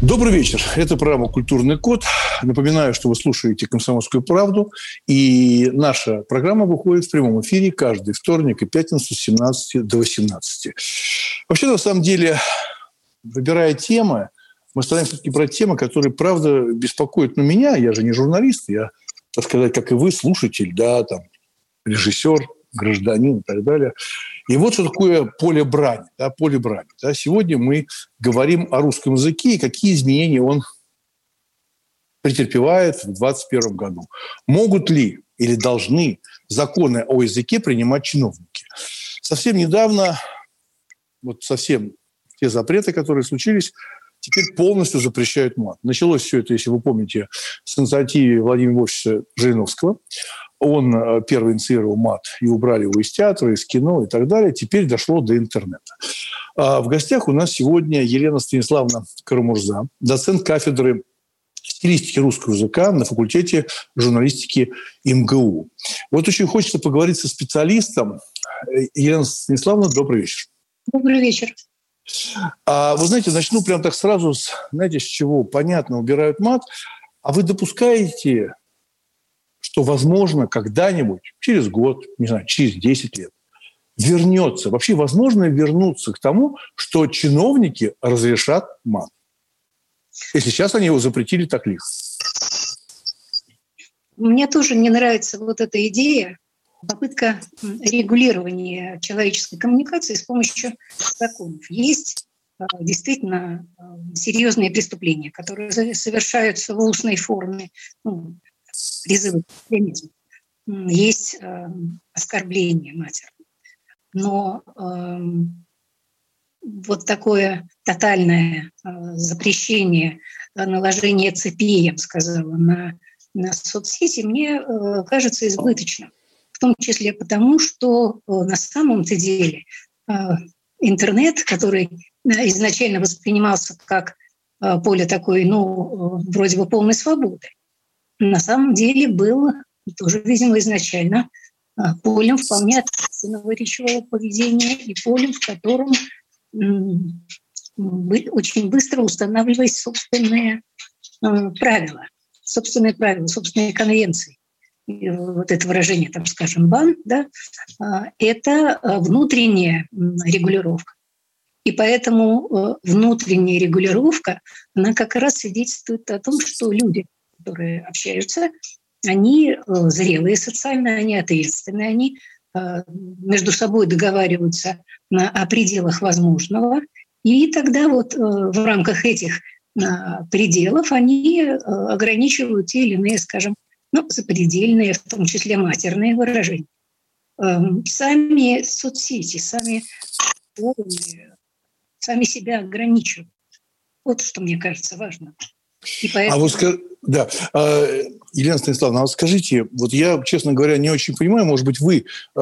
Добрый вечер. Это программа «Культурный код». Напоминаю, что вы слушаете «Комсомольскую правду». И наша программа выходит в прямом эфире каждый вторник и пятницу с 17 до 18. Вообще, на самом деле, выбирая темы, мы стараемся все-таки брать темы, которые, правда, беспокоят ну, меня. Я же не журналист, я, так сказать, как и вы, слушатель, да, там, режиссер, гражданин и так далее. И вот что такое поле брани. Да, поле брани да. Сегодня мы говорим о русском языке и какие изменения он претерпевает в 2021 году. Могут ли или должны законы о языке принимать чиновники? Совсем недавно, вот совсем те запреты, которые случились, теперь полностью запрещают мат. Началось все это, если вы помните, с инициативы Владимира Вовича Жириновского он э, первый инициировал мат, и убрали его из театра, из кино и так далее. Теперь дошло до интернета. А в гостях у нас сегодня Елена Станиславовна Карамурза, доцент кафедры стилистики русского языка на факультете журналистики МГУ. Вот очень хочется поговорить со специалистом. Елена Станиславовна, добрый вечер. Добрый вечер. А, вы знаете, начну прям так сразу, с, знаете, с чего? Понятно, убирают мат. А вы допускаете что, возможно, когда-нибудь, через год, не знаю, через 10 лет, вернется. Вообще возможно вернуться к тому, что чиновники разрешат мат. Если сейчас они его запретили так лихо. Мне тоже не нравится вот эта идея, попытка регулирования человеческой коммуникации с помощью законов. Есть а, действительно а, серьезные преступления, которые совершаются в устной форме, ну, призывы к. Есть э, оскорбление матери. Но э, вот такое тотальное э, запрещение, э, наложение цепи, я бы сказала, на, на соцсети, мне э, кажется избыточным. В том числе потому, что э, на самом-то деле э, интернет, который э, изначально воспринимался как поле такой, ну, вроде бы полной свободы, на самом деле был тоже, видимо, изначально полем вполне ответственного речевого поведения и полем, в котором очень быстро устанавливались собственные правила, собственные правила, собственные конвенции. Вот это выражение, там, скажем, бан, да, а, это внутренняя регулировка. И поэтому внутренняя регулировка, она как раз свидетельствует о том, что люди – которые общаются, они э, зрелые социально, они ответственные, они э, между собой договариваются о пределах возможного. И тогда вот э, в рамках этих пределов они ограничивают те или иные, скажем, ну, запредельные, в том числе матерные выражения. Эм, сами соцсети, сами сами себя ограничивают. Вот что мне кажется важно. И поэтому... А вот да. А, Елена Станиславовна, а вот скажите, вот я, честно говоря, не очень понимаю, может быть, вы э,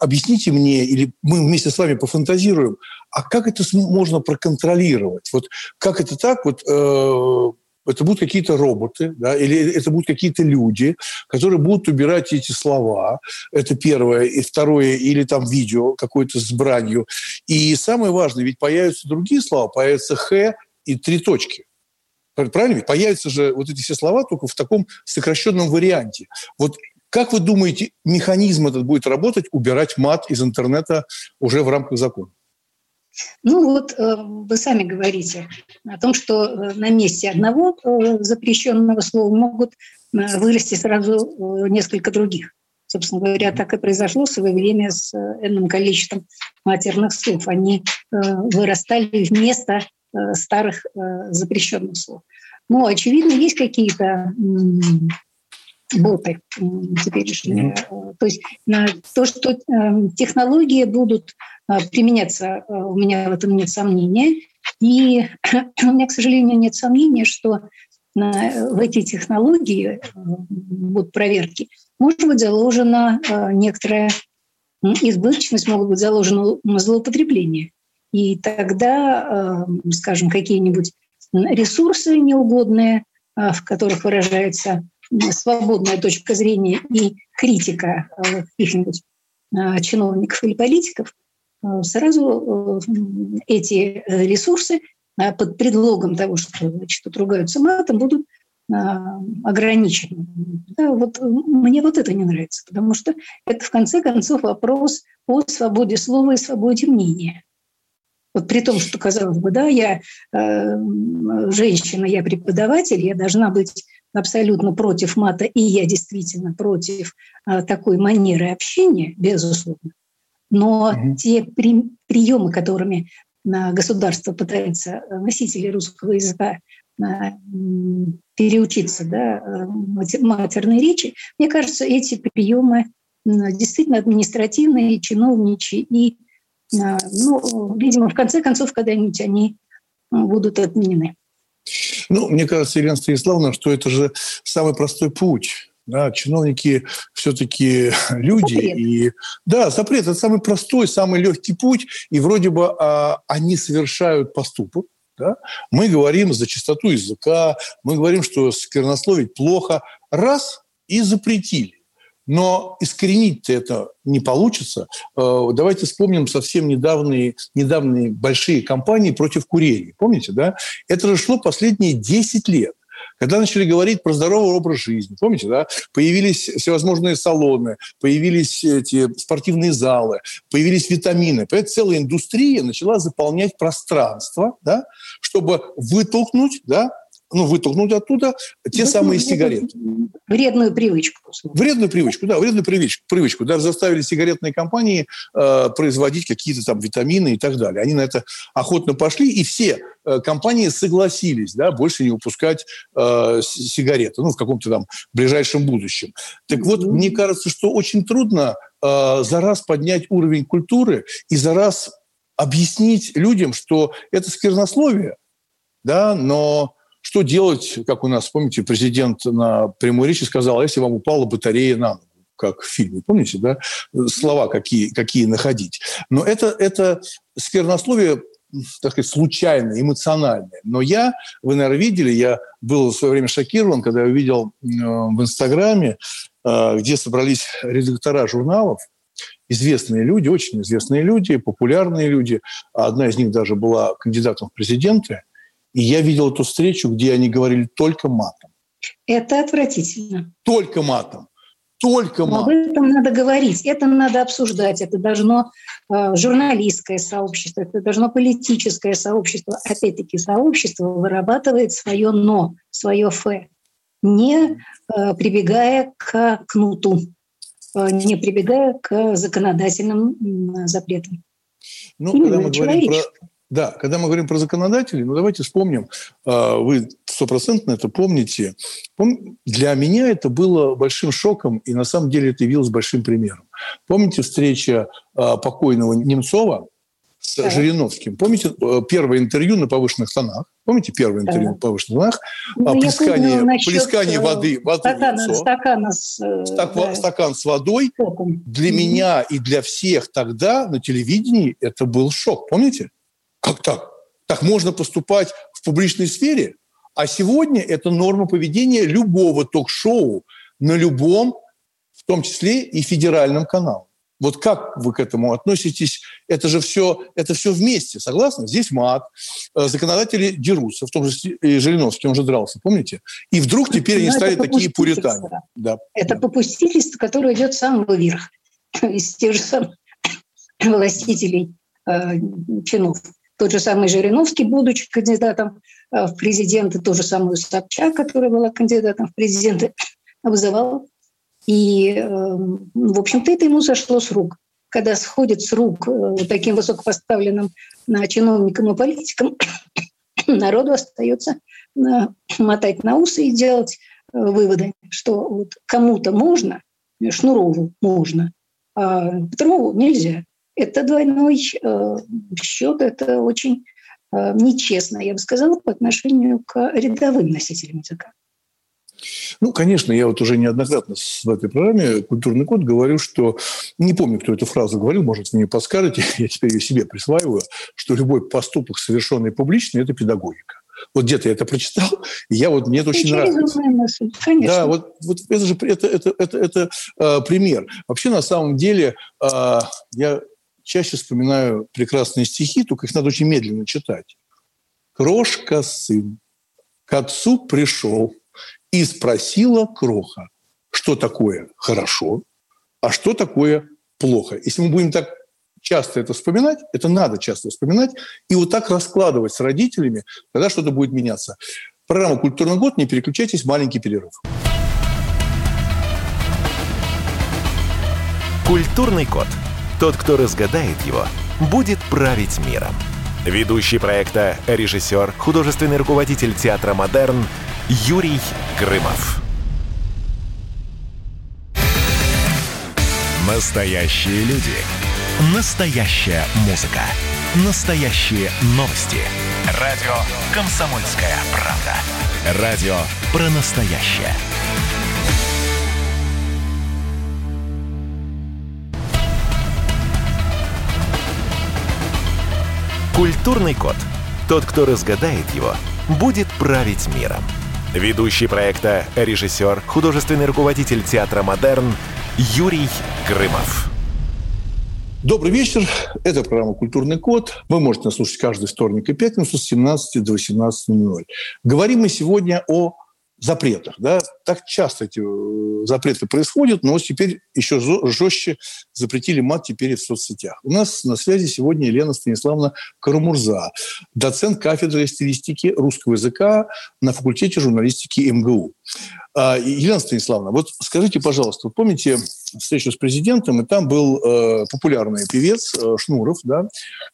объясните мне, или мы вместе с вами пофантазируем, а как это можно проконтролировать? Вот как это так? Вот э, это будут какие-то роботы, да, или это будут какие-то люди, которые будут убирать эти слова. Это первое. И второе, или там видео какое-то с бранью. И самое важное, ведь появятся другие слова, появятся «х» и три точки. Правильно? Ведь появятся же вот эти все слова только в таком сокращенном варианте. Вот как вы думаете, механизм этот будет работать, убирать мат из интернета уже в рамках закона? Ну вот э, вы сами говорите о том, что э, на месте одного э, запрещенного слова могут вырасти сразу несколько других. Собственно говоря, так и произошло в свое время с энным количеством матерных слов. Они вырастали вместо старых запрещенных слов. Но, очевидно, есть какие-то боты теперешние. Mm-hmm. То есть на то, что технологии будут применяться, у меня в этом нет сомнения. И у меня, к сожалению, нет сомнения, что в эти технологии вот проверки может быть заложена некоторая избыточность, могут быть заложены злоупотребление. И тогда, скажем, какие-нибудь ресурсы неугодные, в которых выражается свободная точка зрения и критика каких-нибудь чиновников или политиков, сразу эти ресурсы под предлогом того, что значит, ругаются матом, будут ограничены. Да, вот мне вот это не нравится, потому что это в конце концов вопрос о свободе слова и свободе мнения. Вот при том, что, казалось бы, да, я э, женщина, я преподаватель, я должна быть абсолютно против мата, и я действительно против э, такой манеры общения, безусловно. Но угу. те при, приемы, которыми э, государство пытается э, носители русского языка э, переучиться да, э, матерной речи, мне кажется, эти приемы действительно административные, чиновничьи и а, ну, видимо, в конце концов, когда-нибудь они а, будут отменены. Ну, мне кажется, Елена Станиславовна, что это же самый простой путь. Да, чиновники все-таки люди. Запрет. И, да, запрет – это самый простой, самый легкий путь. И вроде бы а, они совершают поступок. Да? Мы говорим за чистоту языка, мы говорим, что сквернословить плохо. Раз – и запретили. Но искоренить это не получится. Э, давайте вспомним совсем недавние, недавние большие кампании против курения. Помните, да? Это же шло последние 10 лет. Когда начали говорить про здоровый образ жизни, помните, да, появились всевозможные салоны, появились эти спортивные залы, появились витамины. Поэтому целая индустрия начала заполнять пространство, да, чтобы вытолкнуть да, ну, вытолкнуть оттуда те ну, самые сигареты. Вредную привычку. Вредную привычку, да, вредную привычку. привычку. Даже заставили сигаретные компании э, производить какие-то там витамины и так далее. Они на это охотно пошли, и все э, компании согласились, да, больше не выпускать э, сигареты, ну, в каком-то там ближайшем будущем. Так вот, mm-hmm. мне кажется, что очень трудно э, за раз поднять уровень культуры и за раз объяснить людям, что это сквернословие, да, но что делать, как у нас, помните, президент на прямой речи сказал, «А если вам упала батарея на ногу, как в фильме, помните, да? Слова какие, какие находить. Но это, это сквернословие так сказать, случайное, эмоциональное. Но я, вы, наверное, видели, я был в свое время шокирован, когда я увидел э, в Инстаграме, э, где собрались редактора журналов, известные люди, очень известные люди, популярные люди. Одна из них даже была кандидатом в президенты – и я видел эту встречу, где они говорили только матом. Это отвратительно. Только матом. Только матом. об этом надо говорить, это надо обсуждать, это должно э, журналистское сообщество, это должно политическое сообщество. Опять-таки, сообщество вырабатывает свое «но», свое «фе», не э, прибегая к кнуту, э, не прибегая к законодательным запретам. Ну, когда мы говорим про да, когда мы говорим про законодателей, ну давайте вспомним, а, вы стопроцентно это помните. Для меня это было большим шоком, и на самом деле это явилось большим примером. Помните встреча а, покойного Немцова с да. Жириновским? Помните э, первое интервью на повышенных тонах? Помните первое интервью да. на повышенных тонах? Ну, плескание, помню, плескание воды, воды стакана, в лицо. Стакана с, э, Стак, да. Стакан с водой. Для mm-hmm. меня и для всех тогда на телевидении это был шок. Помните? Как так? Так можно поступать в публичной сфере? А сегодня это норма поведения любого ток-шоу на любом, в том числе и федеральном канале. Вот как вы к этому относитесь? Это же все, это все вместе, согласны? Здесь мат, э, законодатели дерутся, в том же и Жириновский, он же дрался, помните? И вдруг теперь они стали такие пуритане. Да. Это да. попустительство, которое идет с самого верха, из тех же самых властителей э, чинов. Тот же самый Жириновский, будучи кандидатом э, в президенты, ту же самую Собчак, которая была кандидатом в президенты, вызывал. И, эм, в общем-то, это ему сошло с рук. Когда сходит с рук э, таким высокопоставленным чиновникам и политикам, народу остается э, мотать на усы и делать выводы, что вот кому-то можно, Шнурову можно, а Петрову нельзя. Это двойной э, счет, это очень нечестно, я бы сказала, по отношению к рядовым носителям языка. Ну, конечно, я вот уже неоднократно в этой программе «Культурный код» говорю, что... Не помню, кто эту фразу говорил, может, вы мне подскажете, я теперь ее себе присваиваю, что любой поступок, совершенный публично, это педагогика. Вот где-то я это прочитал, и я вот мне это очень нравится. Мысль. Конечно. Да, вот, вот это же это, это, это, это э, пример. Вообще, на самом деле, э, я чаще вспоминаю прекрасные стихи, только их надо очень медленно читать. «Крошка сын к отцу пришел, и спросила Кроха, что такое хорошо, а что такое плохо. Если мы будем так часто это вспоминать, это надо часто вспоминать, и вот так раскладывать с родителями, тогда что-то будет меняться. Программа «Культурный год», не переключайтесь, маленький перерыв. Культурный код. Тот, кто разгадает его, будет править миром. Ведущий проекта, режиссер, художественный руководитель театра «Модерн» Юрий Грымов. Настоящие люди. Настоящая музыка. Настоящие новости. Радио «Комсомольская правда». Радио про настоящее. Культурный код. Тот, кто разгадает его, будет править миром. Ведущий проекта, режиссер, художественный руководитель театра «Модерн» Юрий Грымов. Добрый вечер. Это программа «Культурный код». Вы можете нас слушать каждый вторник и пятницу с 17 до 18.00. Говорим мы сегодня о запретах. Да? Так часто эти э, запреты происходят, но теперь еще жестче запретили мат теперь и в соцсетях. У нас на связи сегодня Елена Станиславовна Карамурза, доцент кафедры стилистики русского языка на факультете журналистики МГУ. А, Елена Станиславовна, вот скажите, пожалуйста, помните встречу с президентом, и там был э, популярный певец э, Шнуров, да,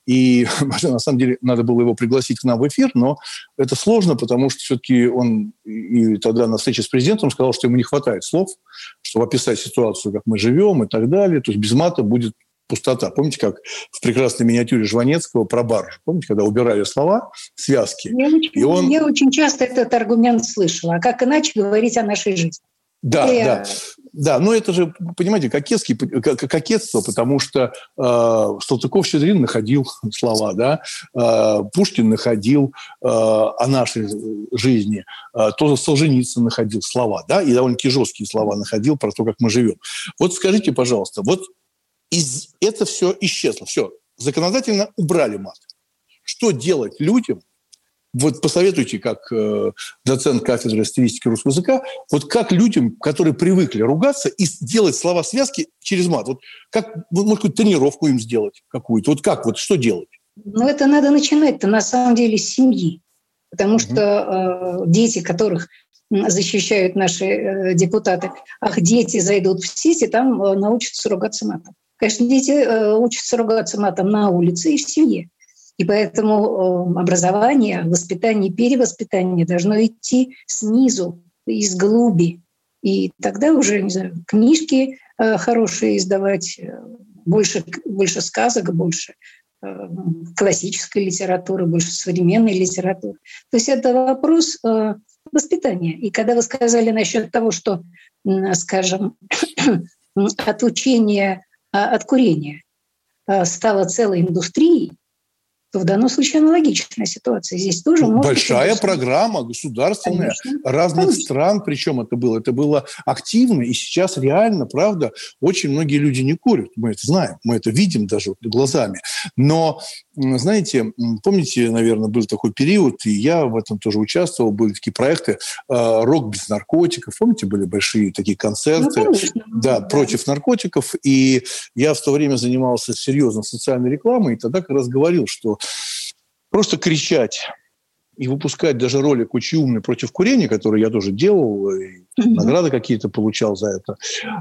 и на самом деле надо было его пригласить к нам в эфир, но это сложно, потому что все-таки он и тогда на встрече с президентом сказал, что ему не хватает слов, чтобы описать ситуацию, как мы живем и так далее, то есть без мата будет пустота. Помните, как в прекрасной миниатюре Жванецкого про барж? Помните, когда убирали слова, связки? Я, очень, и он... я очень часто этот аргумент слышала. А как иначе говорить о нашей жизни? Да, я... да. Да, но это же, понимаете, кокетский, кокетство, потому что э, Салтыков-Щедрин находил слова, да, э, Пушкин находил э, о нашей жизни, э, тоже Солженицын находил слова, да, и довольно-таки жесткие слова находил про то, как мы живем. Вот скажите, пожалуйста, вот из, это все исчезло, все, законодательно убрали мат. Что делать людям, вот посоветуйте, как э, доцент кафедры стилистики русского языка, вот как людям, которые привыкли ругаться и делать слова связки через мат, вот как, может, какую-то тренировку им сделать какую-то, вот как, вот что делать? Ну, это надо начинать-то на самом деле с семьи, потому что э, дети, которых защищают наши э, депутаты, ах, дети зайдут в сети, там э, научатся ругаться матом. Конечно, дети э, учатся ругаться матом на улице и в семье. И поэтому образование, воспитание, перевоспитание должно идти снизу, из глуби. И тогда уже, не знаю, книжки э, хорошие издавать, э, больше, больше сказок, больше э, классической литературы, больше современной литературы. То есть это вопрос воспитания. И когда вы сказали насчет того, что, скажем, от учения а, от курения стало целой индустрией, то в данном случае аналогичная ситуация. Здесь тоже может Большая быть, программа государственная Конечно. разных Конечно. стран, причем это было. Это было активно, и сейчас реально, правда, очень многие люди не курят. Мы это знаем, мы это видим даже глазами. Но, знаете, помните, наверное, был такой период, и я в этом тоже участвовал, были такие проекты а, «Рок без наркотиков». Помните, были большие такие концерты ну, конечно, да, да. против наркотиков. И я в то время занимался серьезно социальной рекламой, и тогда как раз говорил, что просто кричать и выпускать даже ролик очень умный против курения, который я тоже делал, и награды какие-то получал за это.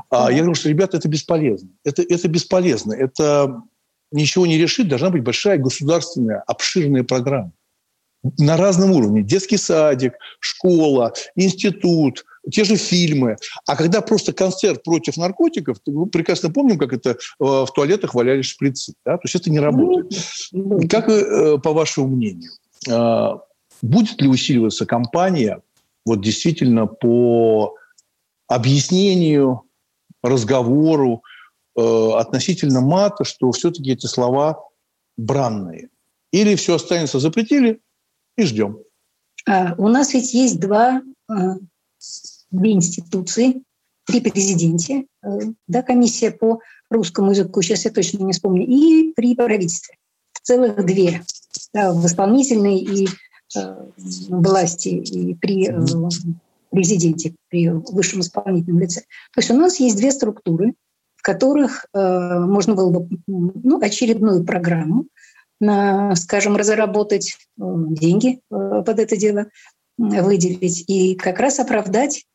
А я говорю, что, ребята, это бесполезно. Это, это бесполезно. Это ничего не решит. Должна быть большая государственная, обширная программа. На разном уровне. Детский садик, школа, институт, те же фильмы. А когда просто концерт против наркотиков, мы прекрасно помним, как это э, в туалетах валялись шприцы. Да? То есть это не работает. Как, э, по вашему мнению, будет ли усиливаться кампания вот действительно по объяснению, разговору э, относительно мата, что все-таки эти слова бранные. Или все останется запретили и ждем. А, у нас ведь есть два, а, две институции при президенте, э, да, комиссия по русскому языку, сейчас я точно не вспомню, и при правительстве. Целых две. Да, в исполнительной и э, власти, и при э, президенте, при высшем исполнительном лице. То есть у нас есть две структуры, в которых э, можно было бы ну, очередную программу на, скажем, разработать э, деньги э, под это дело, выделить и как раз оправдать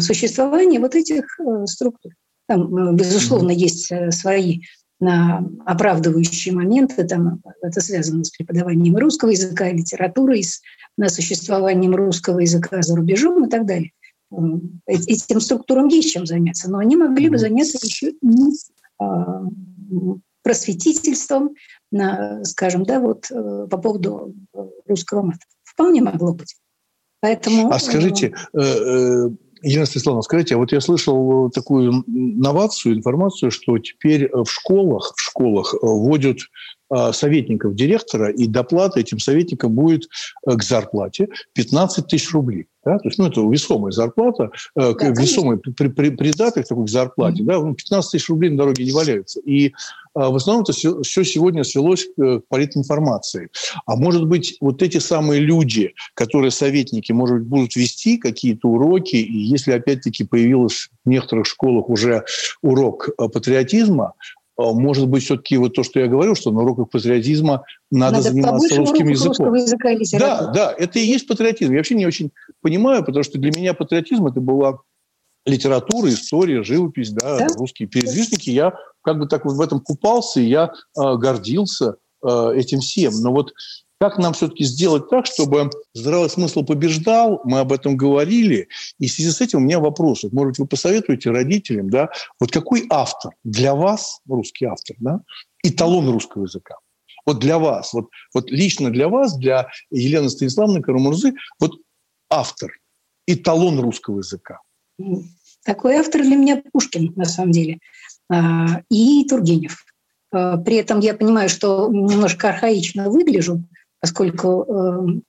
существование вот этих структур. Там, безусловно, есть свои оправдывающие моменты, там, это связано с преподаванием русского языка, литературы, с на существованием русского языка за рубежом и так далее. Этим структурам есть чем заняться, но они могли бы заняться еще и а, просветительством, скажем, да, вот э, по поводу русского мата. Вполне могло быть. Поэтому, а скажите, э, э, Елена Станиславовна, скажите, а вот я слышал такую новацию, информацию, что теперь в школах, в школах вводят а, советников директора, и доплата этим советникам будет э, к зарплате 15 тысяч рублей. Да? То есть, ну, это весомая зарплата, э, да, весомый при, при, придаток такой к зарплате. Да? 15 ну, тысяч рублей на дороге не валяются. И а, в основном это все, все сегодня свелось к политинформации. А может быть, вот эти самые люди, которые советники, может быть, будут вести какие-то уроки, и если опять-таки появилось в некоторых школах уже урок э, патриотизма, может быть, все-таки вот то, что я говорю, что на уроках патриотизма надо, надо заниматься русским языком. Языка и да, да, это и есть патриотизм. Я вообще не очень понимаю, потому что для меня патриотизм это была литература, история, живопись, да, да? русские передвижники. Я как бы так вот в этом купался, и я э, гордился э, этим всем. Но вот как нам все-таки сделать так, чтобы здравый смысл побеждал, мы об этом говорили, и в связи с этим у меня вопрос. Вот, может быть, вы посоветуете родителям, да, вот какой автор для вас, русский автор, да, эталон русского языка? Вот для вас, вот, вот лично для вас, для Елены Станиславовны Карамурзы, вот автор, эталон русского языка. Такой автор для меня Пушкин, на самом деле, а, и Тургенев. А, при этом я понимаю, что немножко архаично выгляжу, поскольку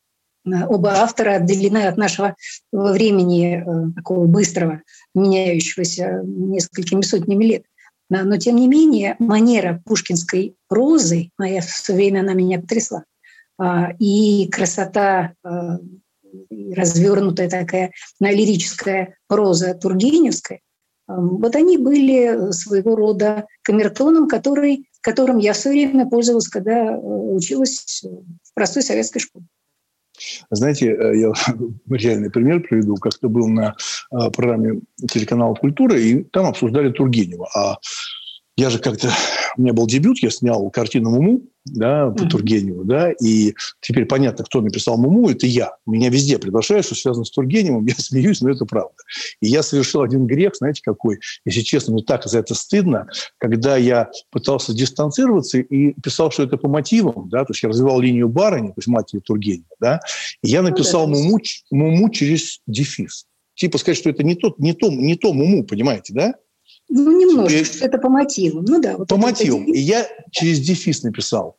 э, оба автора отделены от нашего времени э, такого быстрого, меняющегося несколькими сотнями лет. Но, тем не менее, манера пушкинской прозы, моя все время она меня потрясла, а, и красота э, развернутая такая лирическая проза Тургеневская, вот они были своего рода камертоном, который которым я все время пользовалась, когда э, училась в простой советской школе. Знаете, э, я реальный пример приведу. Как-то был на э, программе телеканала «Культура», и там обсуждали Тургенева. А я же как-то... У меня был дебют, я снял картину «Муму», да, по mm-hmm. Тургеневу, да, и теперь понятно, кто написал «Муму», это я. Меня везде приглашают, что связано с Тургеневым, я смеюсь, но это правда. И я совершил один грех, знаете, какой? Если честно, мне так за это стыдно, когда я пытался дистанцироваться и писал, что это по мотивам, да, то есть я развивал линию барыни, то есть матери Тургенева, да, и я ну написал «Муму», «Муму» через дефис. Типа сказать, что это не то, не то, не то «Муму», понимаете, да? Ну, немножко, что это по мотивам. Ну да. Вот по мотивам. И я через дефис написал.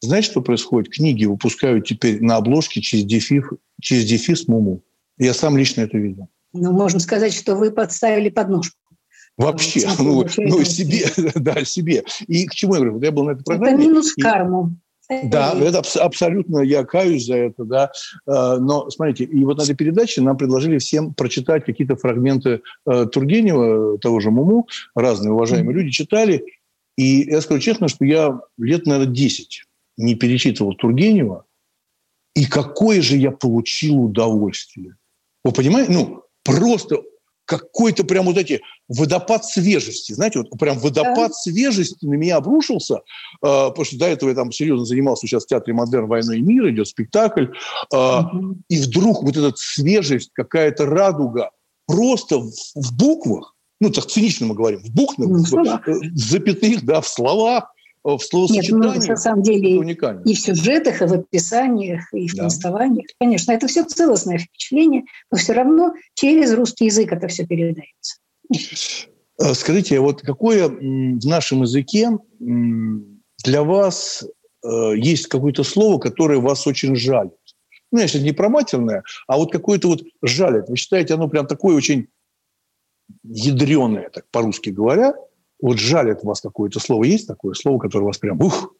Знаете, что происходит? Книги выпускают теперь на обложке через дефис, через дефис Муму. Я сам лично это видел. Ну, можно сказать, что вы подставили подножку. Вообще, ну, ну, себе, да, себе. И к чему я говорю? Вот я был на этой программе. Это минус и... карму. Да, это абсолютно, я каюсь за это, да. А, но, смотрите, и вот на этой передаче нам предложили всем прочитать какие-то фрагменты э, Тургенева, того же Муму, разные уважаемые люди читали. И я скажу честно, что я лет, наверное, 10 не перечитывал Тургенева, и какое же я получил удовольствие. Вы понимаете? Ну, просто какой-то прям вот эти водопад свежести, знаете, вот прям водопад да. свежести на меня обрушился, э, потому что до этого я там серьезно занимался сейчас в Театре Модерн «Война и мир», идет спектакль, э, угу. и вдруг вот эта свежесть, какая-то радуга, просто в, в буквах, ну, так цинично мы говорим, в буквах, ну, в, в запятых, да, в словах, в словосочетании Нет, ну, на самом деле уникально. и в сюжетах, и в описаниях, и в да. повествованиях. Конечно, это все целостное впечатление, но все равно через русский язык это все передается. Э, скажите, вот какое в нашем языке для вас э, есть какое-то слово, которое вас очень жалит? Ну, если не про матерное, а вот какое-то вот жалит. Вы считаете, оно прям такое очень ядреное, так по-русски говоря, вот жалит вас какое-то слово. Есть такое слово, которое вас прям, ух,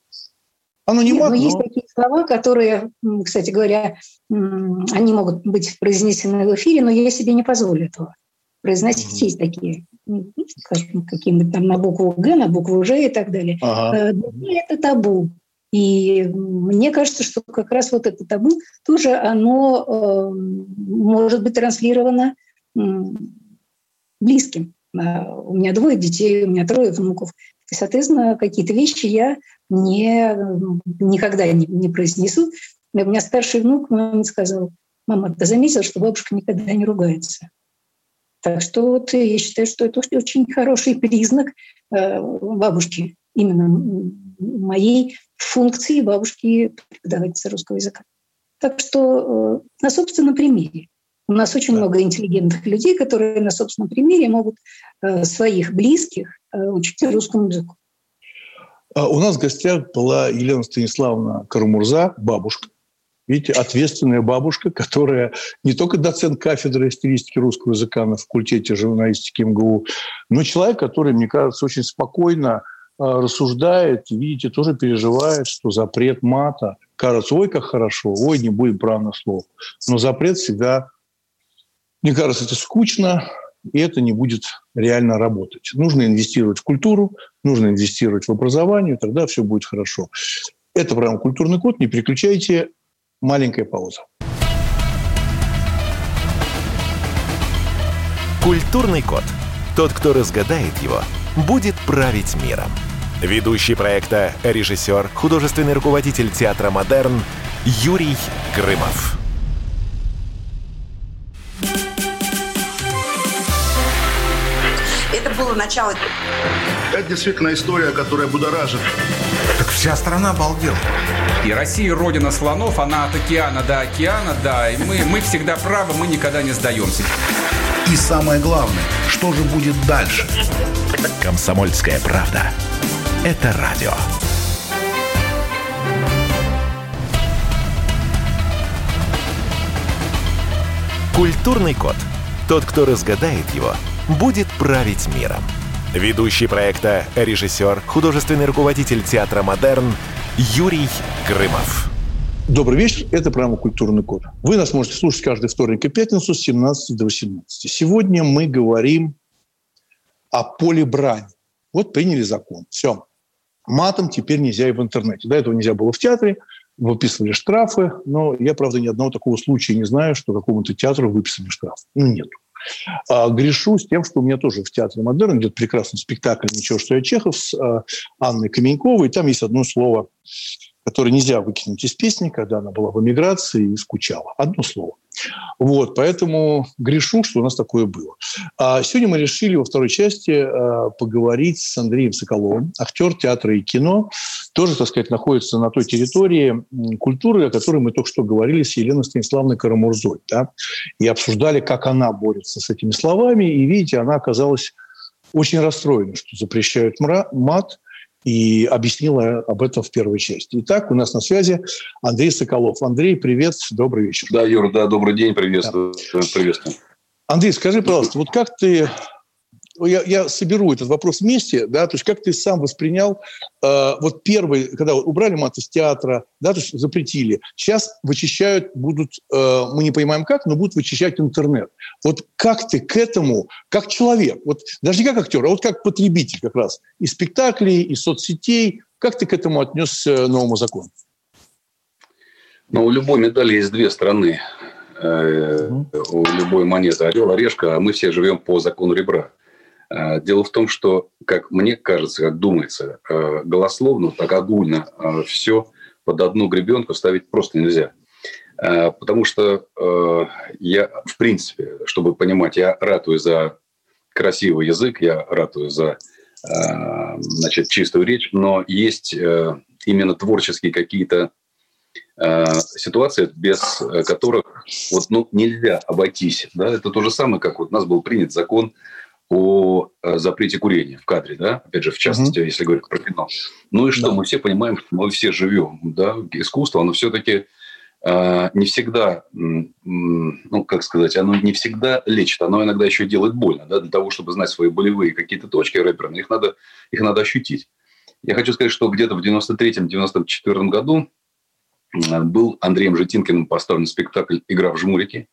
оно не Нет, мат, но... Есть такие слова, которые, кстати говоря, они могут быть произнесены в эфире, но я себе не позволю этого. Произносить угу. есть такие, скажем, какие-нибудь там на букву Г, на букву Ж и так далее. Ага. Э, это табу. И мне кажется, что как раз вот это табу тоже оно э, может быть транслировано э, близким. Э, у меня двое детей, у меня трое внуков. И, соответственно, какие-то вещи я не, никогда не, не произнесу. У меня старший внук маме сказал, мама, ты заметила, что бабушка никогда не ругается? Так что вот я считаю, что это очень хороший признак э, бабушки, именно моей функции бабушки преподавательницы русского языка. Так что э, на собственном примере. У нас очень да. много интеллигентных людей, которые на собственном примере могут э, своих близких э, учить русскому языку. А у нас в гостях была Елена Станиславовна Карамурза, бабушка. Видите, ответственная бабушка, которая не только доцент кафедры стилистики русского языка на факультете журналистики МГУ, но человек, который, мне кажется, очень спокойно а, рассуждает, видите, тоже переживает, что запрет мата, кажется, ой, как хорошо, ой, не будем правных слов. Но запрет всегда мне кажется, это скучно, и это не будет реально работать. Нужно инвестировать в культуру, нужно инвестировать в образование, тогда все будет хорошо. Это прямо культурный код, не переключайте. Маленькая пауза. Культурный код. Тот, кто разгадает его, будет править миром. Ведущий проекта, режиссер, художественный руководитель театра «Модерн» Юрий Грымов. Было начало. Это действительно история, которая будоражит. Так вся страна обалдела. И Россия родина слонов, она от океана до океана, да. И мы, мы всегда правы, мы никогда не сдаемся. И самое главное, что же будет дальше? Комсомольская правда. Это радио. Культурный код. Тот, кто разгадает его – будет править миром. Ведущий проекта, режиссер, художественный руководитель театра «Модерн» Юрий Грымов. Добрый вечер. Это программа «Культурный код». Вы нас можете слушать каждый вторник и пятницу с 17 до 18. Сегодня мы говорим о поле брани. Вот приняли закон. Все. Матом теперь нельзя и в интернете. До этого нельзя было в театре, выписывали штрафы, но я, правда, ни одного такого случая не знаю, что какому-то театру выписали штраф. Ну, нету. А, грешу с тем, что у меня тоже в Театре Модерн идет прекрасный спектакль «Ничего, что я Чехов» с а, Анной Каменьковой. Там есть одно слово, которое нельзя выкинуть из песни, когда она была в эмиграции и скучала. Одно слово. Вот, поэтому грешу, что у нас такое было. А сегодня мы решили во второй части э, поговорить с Андреем Соколовым, актер театра и кино, тоже, так сказать, находится на той территории культуры, о которой мы только что говорили с Еленой Станиславной Карамурзой, да, и обсуждали, как она борется с этими словами, и, видите, она оказалась очень расстроена, что запрещают мат, и объяснила об этом в первой части. Итак, у нас на связи Андрей Соколов. Андрей, привет, добрый вечер. Да, Юр, да, добрый день, приветствую. Да. приветствую. Андрей, скажи, пожалуйста, вот как ты я, я соберу этот вопрос вместе, да, то есть как ты сам воспринял э, вот первый, когда убрали мат из театра, да, то есть запретили, сейчас вычищают, будут, э, мы не понимаем как, но будут вычищать интернет. Вот как ты к этому, как человек, вот даже не как актер, а вот как потребитель как раз и спектаклей, и соцсетей, как ты к этому отнесся новому закону? Ну, у любой медали есть две стороны. Э, у любой монеты орел, орешка, а мы все живем по закону ребра. Э, дело в том, что, как мне кажется, как думается, э, голословно, так огульно э, все под одну гребенку ставить просто нельзя. Потому что я, в принципе, чтобы понимать, я ратую за красивый язык, я ратую за значит, чистую речь, но есть именно творческие какие-то ситуации, без которых вот, ну, нельзя обойтись. Да? Это то же самое, как вот у нас был принят закон о запрете курения в кадре, да, опять же, в частности, mm-hmm. если говорить про кино. Ну и что, да. мы все понимаем, что мы все живем, да, искусство, оно все-таки э, не всегда, ну, как сказать, оно не всегда лечит, оно иногда еще делает больно, да, для того, чтобы знать свои болевые какие-то точки рэперам, их надо, их надо ощутить. Я хочу сказать, что где-то в 93-94 году был Андреем Житинкиным поставлен спектакль «Игра в жмурики»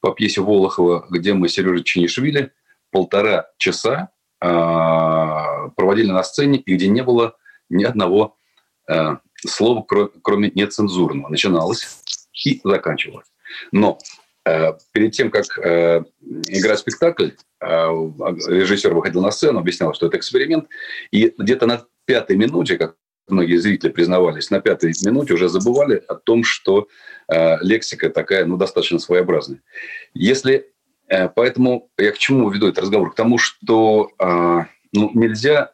по пьесе Волохова, где мы Сережа Чинишвили – полтора часа а, проводили на сцене, и где не было ни одного а, слова, кроме нецензурного. Начиналось и заканчивалось. Но а, перед тем, как играть спектакль, режиссер выходил на сцену, объяснял, что это эксперимент, и где-то на пятой минуте, как многие зрители признавались, на пятой минуте уже забывали о том, что лексика такая, ну, достаточно своеобразная. Если поэтому я к чему веду этот разговор? К тому, что а, ну, нельзя,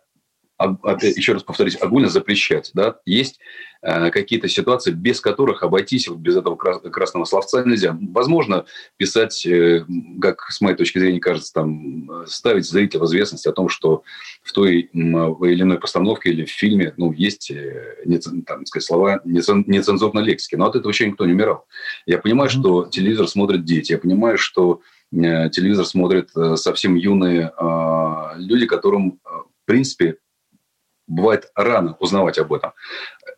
еще раз повторюсь, огульно запрещать. Да? Есть э, какие-то ситуации, без которых обойтись, вот без этого красного словца нельзя. Возможно, писать, э, как с моей точки зрения кажется, там, ставить зрителя в известность о том, что в той или иной постановке или в фильме ну, есть там, сказать, слова нецензурной лексики. Но от этого еще никто не умирал. Я понимаю, что телевизор смотрят дети. Я понимаю, что Э, телевизор смотрят э, совсем юные а, люди, которым, э, в принципе, бывает рано узнавать об этом.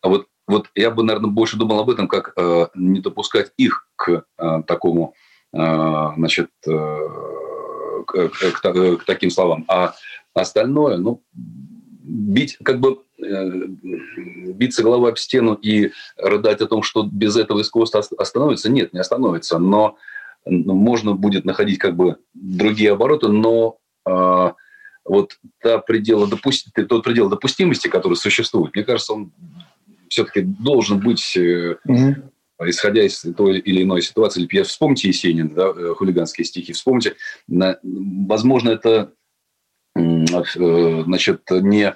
А вот, вот я бы, наверное, больше думал об этом, как не допускать их к такому, значит, к, к, к таким словам. А остальное, ну, бить, как бы биться головой об стену и рыдать о том, что без этого искусство остановится, нет, не остановится. Но можно будет находить как бы другие обороты, но э, вот та предела допусти, тот предел допустимости, который существует, мне кажется, он все-таки должен быть, э, mm-hmm. исходя из той или иной ситуации. Вспомните Есенин, да, э, хулиганские стихи, вспомните, на, возможно, это значит, не, э,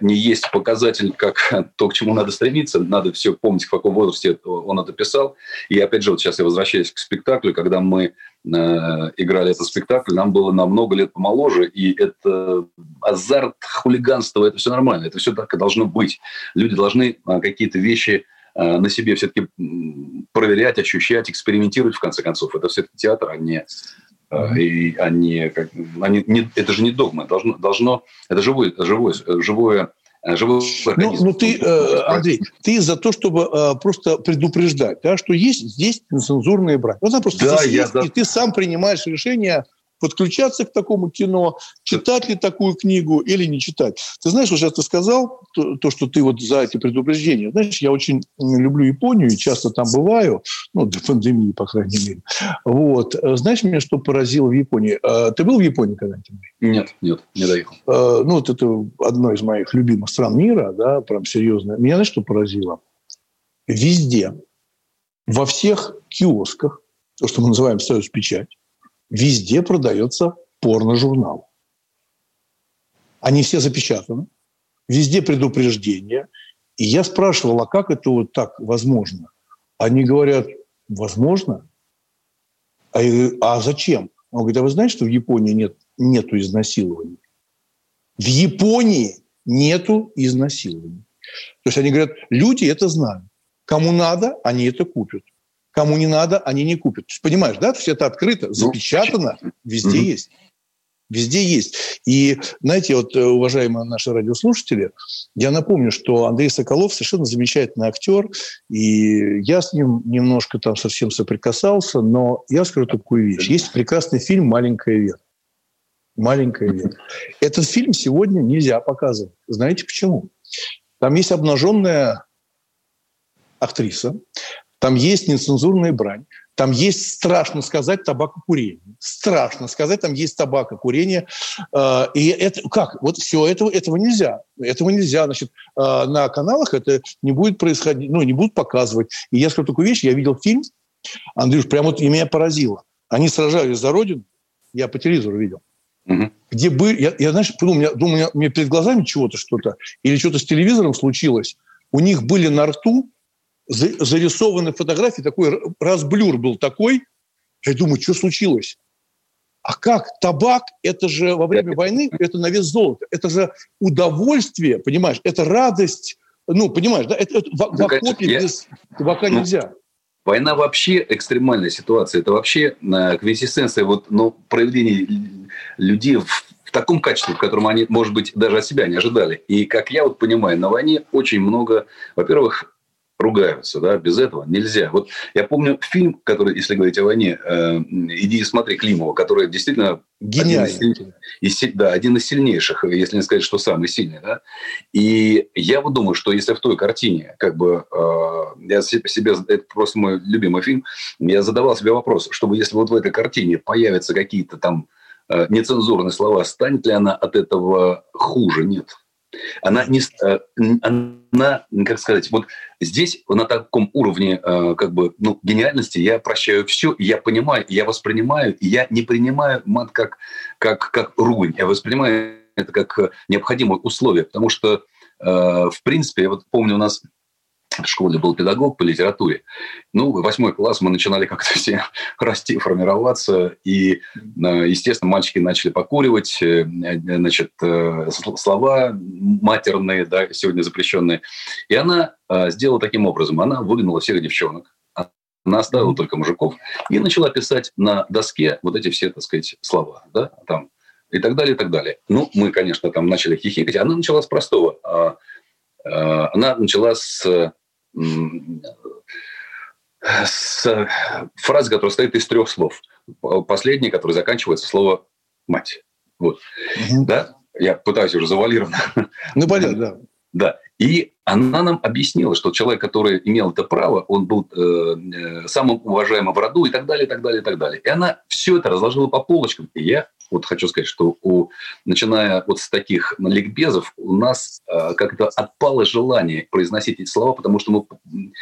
не есть показатель, как то, к чему надо стремиться. Надо все помнить, в каком возрасте он это писал. И опять же, вот сейчас я возвращаюсь к спектаклю, когда мы э, играли этот спектакль, нам было на много лет помоложе, и это азарт, хулиганство, это все нормально, это все так и должно быть. Люди должны какие-то вещи на себе все-таки проверять, ощущать, экспериментировать, в конце концов. Это все-таки театр, а не и они, как, они не, это же не догма, должно, должно это живое, живое, живое живой ну, ну ты, э, Андрей, ты за то, чтобы э, просто предупреждать, да, что есть здесь нецензурные браки. Вот она просто да, здесь я за... и ты сам принимаешь решение подключаться к такому кино, читать ли такую книгу или не читать. Ты знаешь, уже ты сказал, то, то, что ты вот за эти предупреждения. Знаешь, я очень люблю Японию и часто там бываю, ну, до пандемии, по крайней мере. Вот. Знаешь, меня что поразило в Японии? А, ты был в Японии когда-нибудь? Нет, нет, не доехал. А, ну, вот это одно из моих любимых стран мира, да, прям серьезно. Меня, знаешь, что поразило? Везде, во всех киосках, то, что мы называем «Союз печать», везде продается порно-журнал. Они все запечатаны, везде предупреждения. И я спрашивал, а как это вот так возможно? Они говорят, возможно. А, я а зачем? Он говорит, а вы знаете, что в Японии нет, нету изнасилований? В Японии нету изнасилований. То есть они говорят, люди это знают. Кому надо, они это купят. Кому не надо, они не купят. То есть, понимаешь, да? Есть это открыто, ну, запечатано, везде есть. Везде есть. И, знаете, вот, э, уважаемые наши радиослушатели, я напомню, что Андрей Соколов совершенно замечательный актер, и я с ним немножко там совсем соприкасался, но я скажу такую вещь. Есть прекрасный фильм «Маленькая Вера». «Маленькая Вера». Этот фильм сегодня нельзя показывать. Знаете почему? Там есть обнаженная актриса, там есть нецензурная брань, там есть, страшно сказать, табакокурение. Страшно сказать, там есть табакокурение. Э, и это как? Вот все этого, этого нельзя. Этого нельзя. Значит, э, на каналах это не будет происходить, ну, не будут показывать. И я скажу такую вещь, я видел фильм, Андрюш, прямо вот и меня поразило. Они сражались за Родину, я по телевизору видел. угу. где бы, я, я знаешь, подумал, у меня, думаю, у меня, у меня перед глазами чего-то что-то, или что-то с телевизором случилось, у них были на рту зарисованы фотографии, такой разблюр был такой, я думаю, что случилось? А как? Табак – это же во время войны, это на вес золота. Это же удовольствие, понимаешь? Это радость. Ну, понимаешь, да? Это, это, в, ну, в охоте я... без табака ну, нельзя. Война вообще экстремальная ситуация. Это вообще э, квинтэссенция вот, ну, проявления людей в, в таком качестве, в котором они, может быть, даже от себя не ожидали. И, как я вот понимаю, на войне очень много, во-первых, ругаются, да, без этого нельзя. Вот я помню фильм, который, если говорить о войне, э, «Иди и смотри» Климова, который действительно Гениальный. Один из, из, да, один из сильнейших, если не сказать, что самый сильный. Да? И я вот думаю, что если в той картине, как бы, э, я себе, это просто мой любимый фильм, я задавал себе вопрос, чтобы если вот в этой картине появятся какие-то там э, нецензурные слова, станет ли она от этого хуже? Нет. Она не, э, она, как сказать, вот здесь на таком уровне э, как бы, ну, гениальности я прощаю все, я понимаю, я воспринимаю, я не принимаю мат как, как, как ругань, я воспринимаю это как необходимое условие, потому что, э, в принципе, я вот помню у нас в школе был педагог по литературе. Ну, восьмой класс мы начинали как-то все расти, формироваться. И, э, естественно, мальчики начали покуривать. Э, значит, э, слова матерные, да, сегодня запрещенные. И она сделала таким образом. Она выгнала всех девчонок. Она оставила только мужиков. И начала писать на доске вот эти все, так сказать, слова. Да, там, и так далее, и так далее. Ну, мы, конечно, там начали хихикать. Она начала с простого. А, она начала с с фразы, которая состоит из трех слов. Последняя, которая заканчивается слово «мать». Вот. Угу. Да? Я пытаюсь уже завуалированно. Ну, понятно, да. Да. И она нам объяснила, что человек, который имел это право, он был э, э, самым уважаемым в роду и так далее, и так далее, и так далее. И она все это разложила по полочкам. И я вот хочу сказать, что у, начиная вот с таких ликбезов, у нас э, как-то отпало желание произносить эти слова, потому что мы,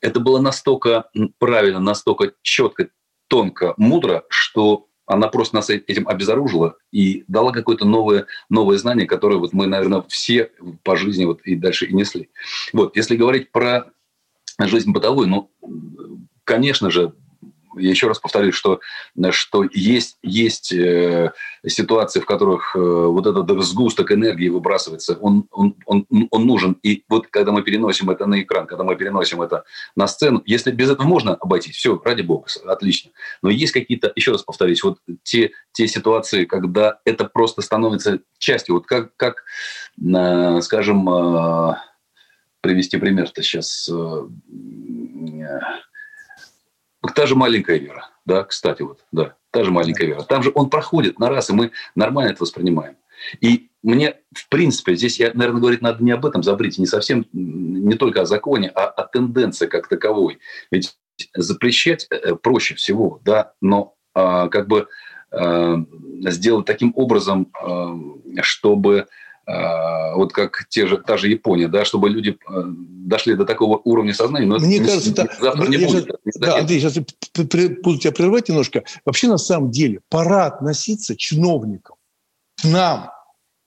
это было настолько правильно, настолько четко, тонко, мудро, что она просто нас этим обезоружила и дала какое-то новое, новое знание, которое вот мы, наверное, все по жизни вот и дальше и несли. Вот, если говорить про жизнь бытовую, ну, конечно же, я еще раз повторюсь, что, что есть, есть э, ситуации, в которых э, вот этот сгусток энергии выбрасывается, он, он, он, он нужен. И вот когда мы переносим это на экран, когда мы переносим это на сцену, если без этого можно обойтись, все, ради бога, отлично. Но есть какие-то, еще раз повторюсь, вот те, те ситуации, когда это просто становится частью, вот как, как э, скажем, привести пример-то сейчас... Э, Та же маленькая вера, да, кстати, вот, да, та же маленькая вера. Там же он проходит на раз, и мы нормально это воспринимаем. И мне, в принципе, здесь, я, наверное, говорить надо не об этом забрите, не совсем, не только о законе, а о тенденции как таковой. Ведь запрещать э, проще всего, да, но а, как бы а, сделать таким образом, а, чтобы вот как те же, та же Япония, да, чтобы люди э, дошли до такого уровня сознания. Но Мне кажется, да, завтра не будет. Сейчас, да, Андрей, сейчас буду тебя прерывать немножко. Вообще, на самом деле, пора относиться чиновникам, к нам,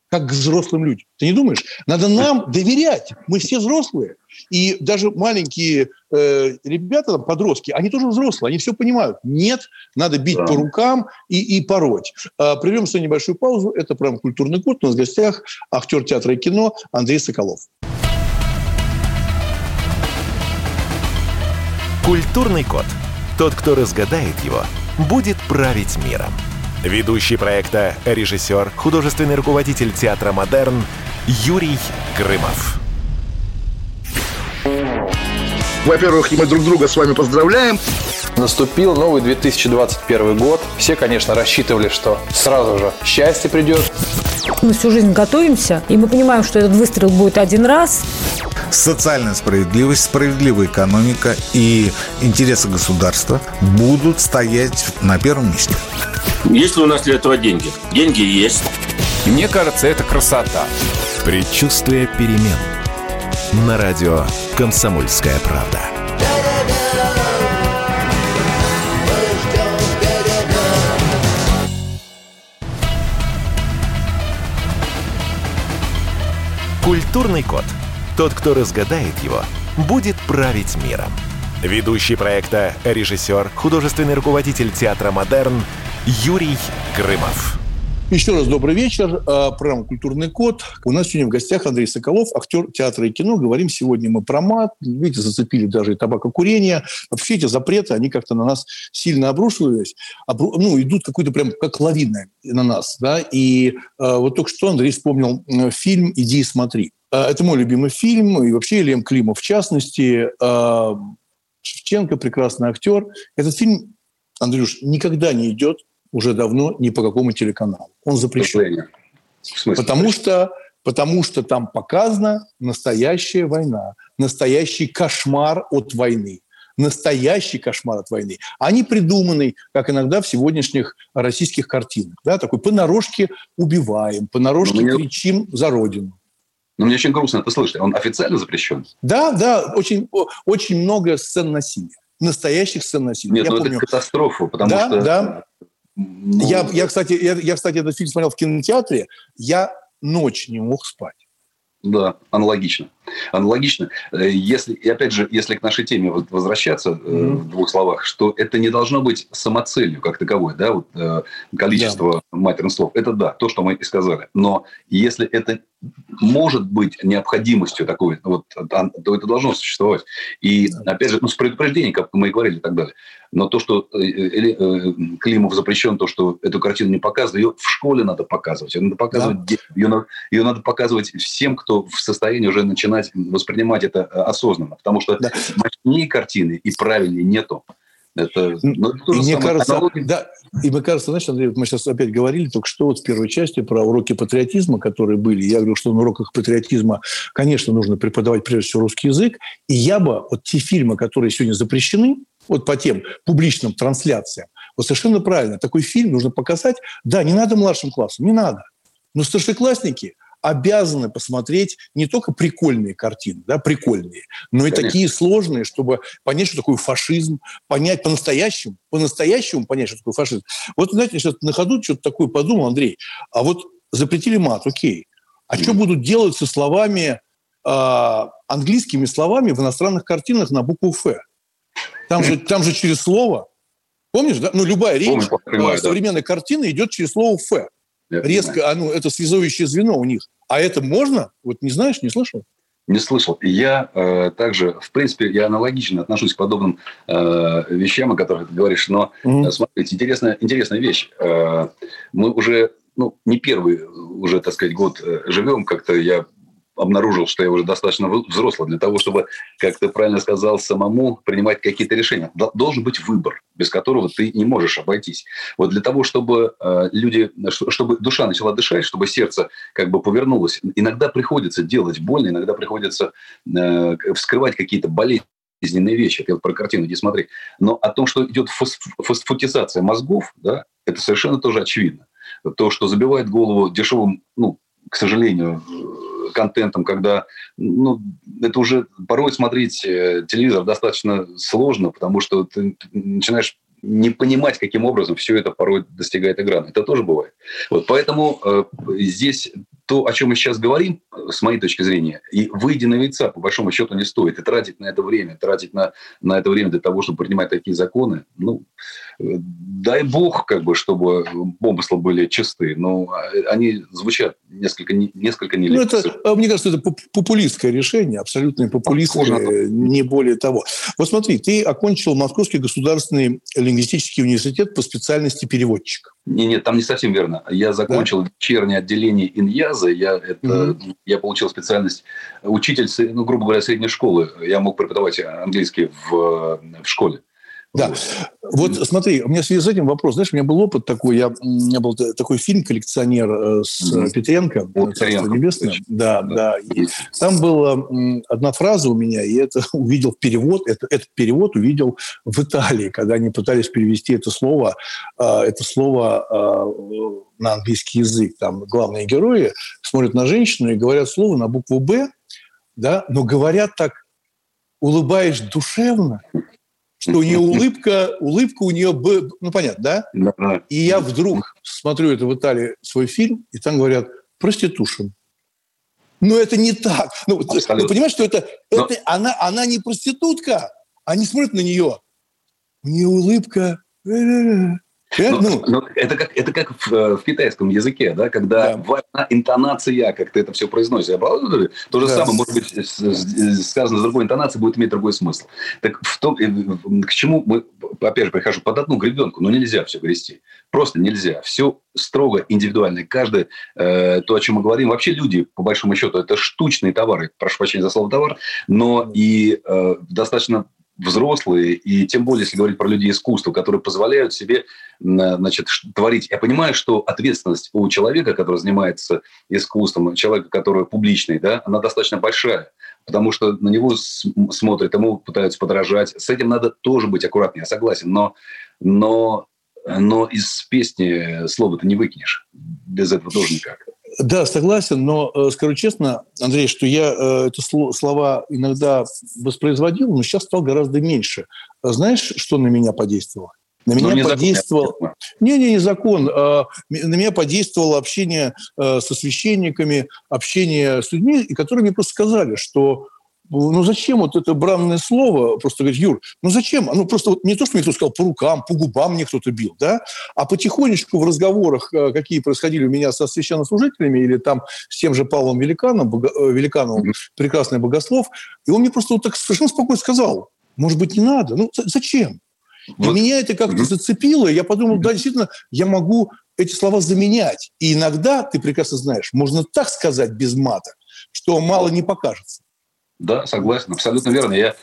как к взрослым людям. Ты не думаешь? Надо нам доверять. Мы все взрослые. И даже маленькие э, ребята, там, подростки, они тоже взрослые, они все понимают. Нет, надо бить да. по рукам и, и пороть. Э, прервемся на небольшую паузу. Это программа «Культурный код». У нас в гостях актер театра и кино Андрей Соколов. Культурный код. Тот, кто разгадает его, будет править миром. Ведущий проекта, режиссер, художественный руководитель театра «Модерн» Юрий Грымов. Во-первых, мы друг друга с вами поздравляем. Наступил новый 2021 год. Все, конечно, рассчитывали, что сразу же счастье придет. Мы всю жизнь готовимся, и мы понимаем, что этот выстрел будет один раз. Социальная справедливость, справедливая экономика и интересы государства будут стоять на первом месте. Есть ли у нас для этого деньги? Деньги есть. Мне кажется, это красота. Предчувствие перемен на радио «Комсомольская правда». Культурный код. Тот, кто разгадает его, будет править миром. Ведущий проекта, режиссер, художественный руководитель театра «Модерн» Юрий Крымов. Еще раз добрый вечер. А, программа «Культурный код». У нас сегодня в гостях Андрей Соколов, актер театра и кино. Говорим сегодня мы про мат. Видите, зацепили даже и табакокурение. Вообще эти запреты, они как-то на нас сильно обрушивались. Обру... Ну, идут какой-то прям как лавина на нас. Да? И э, вот только что Андрей вспомнил фильм «Иди и смотри». Это мой любимый фильм, и вообще Ильям Климов в частности. Шевченко, прекрасный актер. Этот фильм, Андрюш, никогда не идет уже давно ни по какому телеканалу. Он запрещен. Потому что, потому что там показана настоящая война, настоящий кошмар от войны настоящий кошмар от войны, а не придуманный, как иногда в сегодняшних российских картинах. Да, такой понарошке убиваем, понарошке мне... кричим за Родину. Но мне очень грустно это слышать. Он официально запрещен? Да, да, очень, очень много сцен насилия. Настоящих сцен насилия. Нет, я ну помню. это катастрофа, потому да, что... Да, ну, я, я, кстати, я, я, кстати, этот фильм смотрел в кинотеатре. Я ночь не мог спать. Да, аналогично. Аналогично. Э, если, и опять же, если к нашей теме возвращаться mm-hmm. в двух словах, что это не должно быть самоцелью как таковой, да, вот э, количество да. матерных слов. Это да, то, что мы и сказали. Но если это может быть необходимостью такой, вот, то это должно существовать. И опять же, ну, с предупреждением, как мы и говорили и так далее. Но то, что Климов запрещен, то, что эту картину не показывают, ее в школе надо показывать. Ее надо показывать, да. ее, ее надо показывать всем, кто в состоянии уже начинать воспринимать это э, осознанно. Потому что да. мощнее картины и правильнее нету. Это, ну, и мне кажется, да, и мне кажется, знаешь, Андрей, мы сейчас опять говорили только что вот в первой части про уроки патриотизма, которые были. Я говорю, что на уроках патриотизма, конечно, нужно преподавать прежде всего русский язык. И я бы вот те фильмы, которые сегодня запрещены, вот по тем публичным трансляциям, вот совершенно правильно, такой фильм нужно показать. Да, не надо младшим классам, не надо. Но старшеклассники обязаны посмотреть не только прикольные картины, да, прикольные, но и Конечно. такие сложные, чтобы понять, что такое фашизм, понять по-настоящему, по-настоящему понять, что такое фашизм. Вот, знаете, сейчас на ходу что-то такое подумал, Андрей, а вот запретили мат, окей, а mm. что будут делать со словами, э, английскими словами в иностранных картинах на букву «Ф»? Там же, там же через слово, помнишь, да? Ну, любая речь Помню, понимаю, современной да. картины идет через слово «Ф». Резко, а, ну, это связующее звено у них. А это можно? Вот не знаешь, не слышал? Не слышал. Я э, также, в принципе, я аналогично отношусь к подобным э, вещам, о которых ты говоришь. Но mm-hmm. смотрите, интересная, интересная вещь. Э, мы уже, ну, не первый уже, так сказать, год э, живем. Как-то я обнаружил, что я уже достаточно взрослый для того, чтобы, как ты правильно сказал, самому принимать какие-то решения. Должен быть выбор, без которого ты не можешь обойтись. Вот для того, чтобы э, люди, чтобы душа начала дышать, чтобы сердце как бы повернулось, иногда приходится делать больно, иногда приходится э, вскрывать какие-то болезненные вещи. Я вот про картину иди смотри. Но о том, что идет фосфотизация мозгов, да, это совершенно тоже очевидно. То, что забивает голову дешевым, ну, к сожалению, контентом, когда ну, это уже порой смотреть э, телевизор достаточно сложно, потому что ты начинаешь не понимать, каким образом все это порой достигает экрана. Это тоже бывает. Вот, поэтому э, здесь то, о чем мы сейчас говорим, с моей точки зрения, и выйдя на яйца, по большому счету, не стоит. И тратить на это время, тратить на, на это время для того, чтобы принимать такие законы, ну, дай бог, как бы, чтобы помыслы были чисты, но они звучат несколько, несколько нелепо. Ну, это, мне кажется, это популистское решение, абсолютно популистское, не более того. Вот смотри, ты окончил Московский государственный лингвистический университет по специальности переводчик. Не, нет, там не совсем верно. Я закончил да? вечернее отделение Иньяза. Я, это, угу. я получил специальность учитель, ну, грубо говоря, средней школы. Я мог преподавать английский в, в школе. Да. Вот смотри, у меня в связи с этим вопрос. Знаешь, у меня был опыт такой, я, у меня был такой фильм «Коллекционер» э, с mm-hmm. Петренко, «Царство небесное». Да, да. да. там была одна фраза у меня, и это увидел перевод, это, этот перевод увидел в Италии, когда они пытались перевести это слово, а, это слово а, на английский язык. Там главные герои смотрят на женщину и говорят слово на букву «Б», да, но говорят так, улыбаясь душевно, что у нее улыбка, улыбка у нее, ну понятно, да? И я вдруг смотрю это в Италии свой фильм, и там говорят проститушен. Но это не так. Ну, ты, ты понимаешь, что это, Но... это она, она не проститутка. Они смотрят на нее. У нее улыбка. Ну, ну, ну, это как, это как в, э, в китайском языке, да, когда да. важна интонация, как ты это все произносишь. То же да. самое, может быть, сказано с другой интонацией, будет иметь другой смысл. Так в том, к чему мы, опять же, прихожу под одну гребенку, но нельзя все грести. Просто нельзя. Все строго индивидуально. Каждый, э, то, о чем мы говорим, вообще люди, по большому счету, это штучные товары, прошу прощения за слово товар, но и э, достаточно взрослые, и тем более, если говорить про людей искусства, которые позволяют себе значит, творить. Я понимаю, что ответственность у человека, который занимается искусством, человека, который публичный, да, она достаточно большая, потому что на него смотрят, ему пытаются подражать. С этим надо тоже быть аккуратнее, я согласен, но, но, но из песни слова ты не выкинешь. Без этого тоже никак. Да, согласен, но э, скажу честно, Андрей, что я э, эти слова иногда воспроизводил, но сейчас стал гораздо меньше. Знаешь, что на меня подействовало? На меня не подействовал... Не, не, не закон. А, на меня подействовало общение э, со священниками, общение с людьми, которые мне просто сказали, что ну зачем вот это бранное слово, просто говорит, Юр, ну зачем? Ну просто вот не то, что мне кто сказал по рукам, по губам мне кто-то бил, да, а потихонечку в разговорах, э, какие происходили у меня со священнослужителями или там с тем же Павлом Великаном, Бого, э, Великановым, прекрасный богослов, и он мне просто вот так совершенно спокойно сказал, может быть, не надо, ну зачем? Вот. И меня это как-то зацепило, и я подумал, да, действительно, я могу эти слова заменять. И иногда, ты прекрасно знаешь, можно так сказать без мата, что мало не покажется. Да, согласен, абсолютно верно. Я,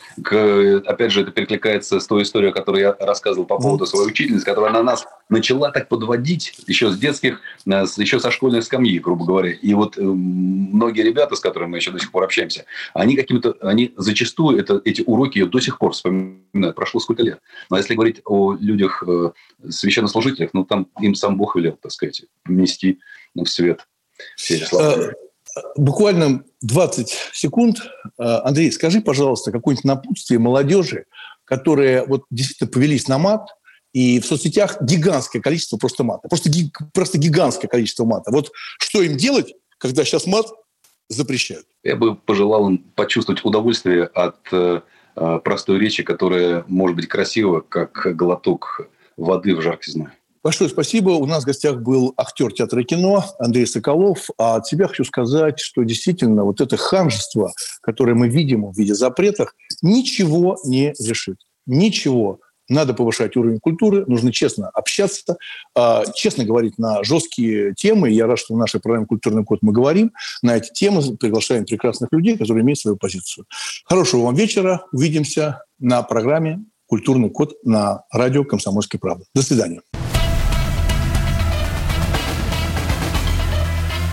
опять же, это перекликается с той историей, которую я рассказывал по поводу своей учительницы, которая на нас начала так подводить еще с детских, э, еще со школьной скамьи, грубо говоря. И вот э, многие ребята, с которыми мы еще до сих пор общаемся, они какими-то, они зачастую это, эти уроки ее до сих пор вспоминают. Прошло сколько лет. Но если говорить о людях, э, священнослужителях, ну, там им сам Бог велел, так сказать, внести в свет все эти слова. Буквально 20 секунд. А, Андрей, скажи, пожалуйста, какое-нибудь напутствие молодежи, которые вот действительно повелись на мат, и в соцсетях гигантское количество просто мата. Просто, просто гигантское количество мата. Вот что им делать, когда сейчас мат запрещают? Я бы пожелал им почувствовать удовольствие от э, э простой речи, которая может быть красива, как глоток воды в жаркий зной. Большое спасибо. У нас в гостях был актер театра и кино Андрей Соколов. А от себя хочу сказать, что действительно вот это ханжество, которое мы видим в виде запретов, ничего не решит. Ничего. Надо повышать уровень культуры, нужно честно общаться, а, честно говорить на жесткие темы. Я рад, что в нашей программе «Культурный код» мы говорим на эти темы, приглашаем прекрасных людей, которые имеют свою позицию. Хорошего вам вечера. Увидимся на программе «Культурный код» на радио «Комсомольская правда». До свидания.